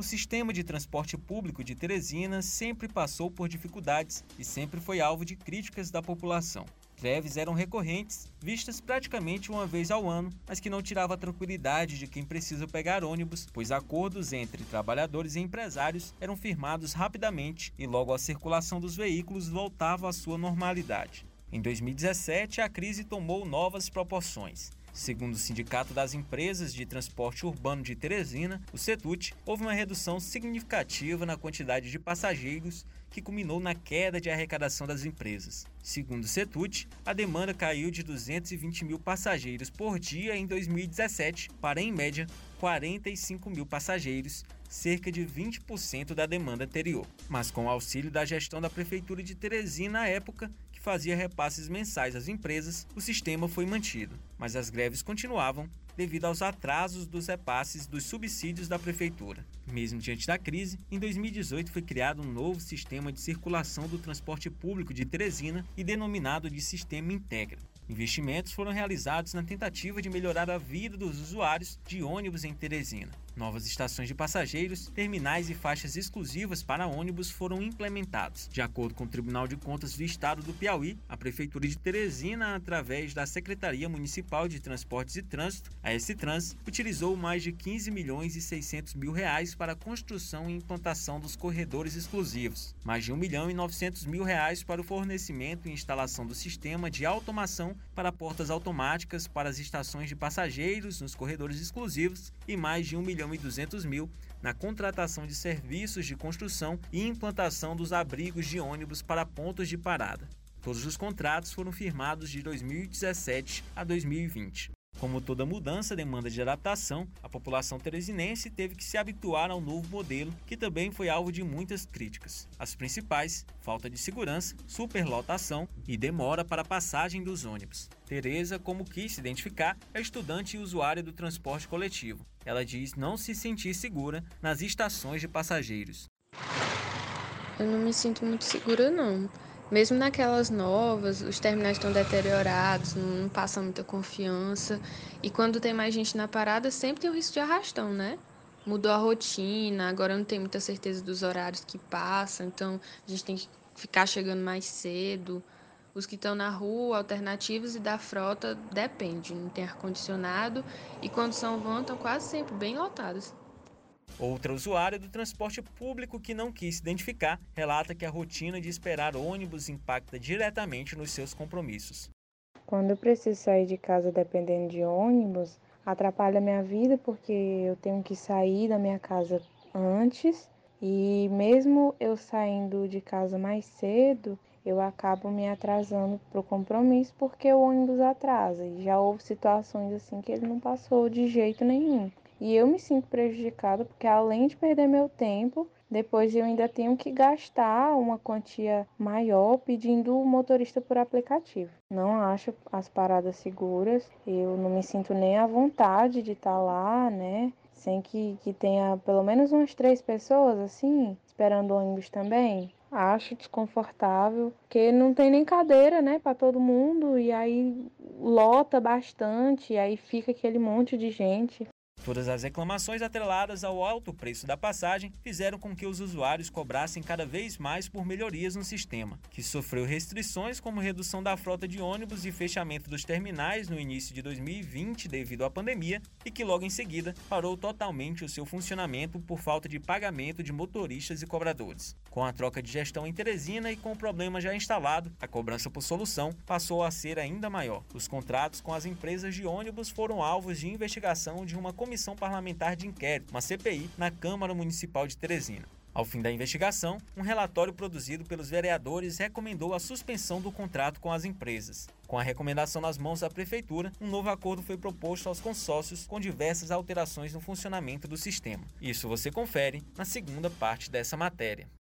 O sistema de transporte público de Teresina sempre passou por dificuldades e sempre foi alvo de críticas da população. Greves eram recorrentes, vistas praticamente uma vez ao ano, mas que não tirava a tranquilidade de quem precisa pegar ônibus, pois acordos entre trabalhadores e empresários eram firmados rapidamente e logo a circulação dos veículos voltava à sua normalidade. Em 2017, a crise tomou novas proporções. Segundo o Sindicato das Empresas de Transporte Urbano de Teresina, o CETUT, houve uma redução significativa na quantidade de passageiros que culminou na queda de arrecadação das empresas. Segundo o CETUT, a demanda caiu de 220 mil passageiros por dia em 2017 para, em média, 45 mil passageiros, cerca de 20% da demanda anterior. Mas com o auxílio da gestão da Prefeitura de Teresina à época, que fazia repasses mensais às empresas, o sistema foi mantido. Mas as greves continuavam devido aos atrasos dos repasses dos subsídios da Prefeitura. Mesmo diante da crise, em 2018 foi criado um novo sistema de circulação do transporte público de Teresina e denominado de Sistema Integra. Investimentos foram realizados na tentativa de melhorar a vida dos usuários de ônibus em Teresina. Novas estações de passageiros, terminais e faixas exclusivas para ônibus foram implementados. De acordo com o Tribunal de Contas do Estado do Piauí, a Prefeitura de Teresina, através da Secretaria Municipal de Transportes e Trânsito, a S-Trans, utilizou mais de 15 milhões e 600 mil reais para a construção e implantação dos corredores exclusivos, mais de 1 milhão e 900 mil reais para o fornecimento e instalação do sistema de automação para portas automáticas para as estações de passageiros nos corredores exclusivos e mais de 1 milhão e 200 mil na contratação de serviços de construção e implantação dos abrigos de ônibus para pontos de parada. Todos os contratos foram firmados de 2017 a 2020. Como toda mudança demanda de adaptação, a população teresinense teve que se habituar ao novo modelo, que também foi alvo de muitas críticas. As principais: falta de segurança, superlotação e demora para a passagem dos ônibus. Tereza, como quis se identificar, é estudante e usuária do transporte coletivo. Ela diz não se sentir segura nas estações de passageiros. Eu não me sinto muito segura não mesmo naquelas novas, os terminais estão deteriorados, não passa muita confiança. E quando tem mais gente na parada, sempre tem o risco de arrastão, né? Mudou a rotina, agora não tem muita certeza dos horários que passam, então a gente tem que ficar chegando mais cedo. Os que estão na rua, alternativos e da frota, depende, não tem ar-condicionado e quando são vão, estão quase sempre bem lotados. Outra usuária do transporte público que não quis se identificar relata que a rotina de esperar ônibus impacta diretamente nos seus compromissos. Quando eu preciso sair de casa dependendo de ônibus, atrapalha a minha vida porque eu tenho que sair da minha casa antes e mesmo eu saindo de casa mais cedo, eu acabo me atrasando para o compromisso porque o ônibus atrasa. E já houve situações assim que ele não passou de jeito nenhum. E eu me sinto prejudicada porque além de perder meu tempo, depois eu ainda tenho que gastar uma quantia maior pedindo o motorista por aplicativo. Não acho as paradas seguras, eu não me sinto nem à vontade de estar tá lá, né? Sem que, que tenha pelo menos umas três pessoas assim, esperando o ônibus também. Acho desconfortável, porque não tem nem cadeira, né, para todo mundo, e aí lota bastante, e aí fica aquele monte de gente. Todas as reclamações atreladas ao alto preço da passagem fizeram com que os usuários cobrassem cada vez mais por melhorias no sistema, que sofreu restrições como redução da frota de ônibus e fechamento dos terminais no início de 2020 devido à pandemia e que logo em seguida parou totalmente o seu funcionamento por falta de pagamento de motoristas e cobradores. Com a troca de gestão em Teresina e com o problema já instalado, a cobrança por solução passou a ser ainda maior. Os contratos com as empresas de ônibus foram alvos de investigação de uma comissão parlamentar de inquérito, uma CPI, na Câmara Municipal de Teresina. Ao fim da investigação, um relatório produzido pelos vereadores recomendou a suspensão do contrato com as empresas. Com a recomendação nas mãos da Prefeitura, um novo acordo foi proposto aos consórcios com diversas alterações no funcionamento do sistema. Isso você confere na segunda parte dessa matéria.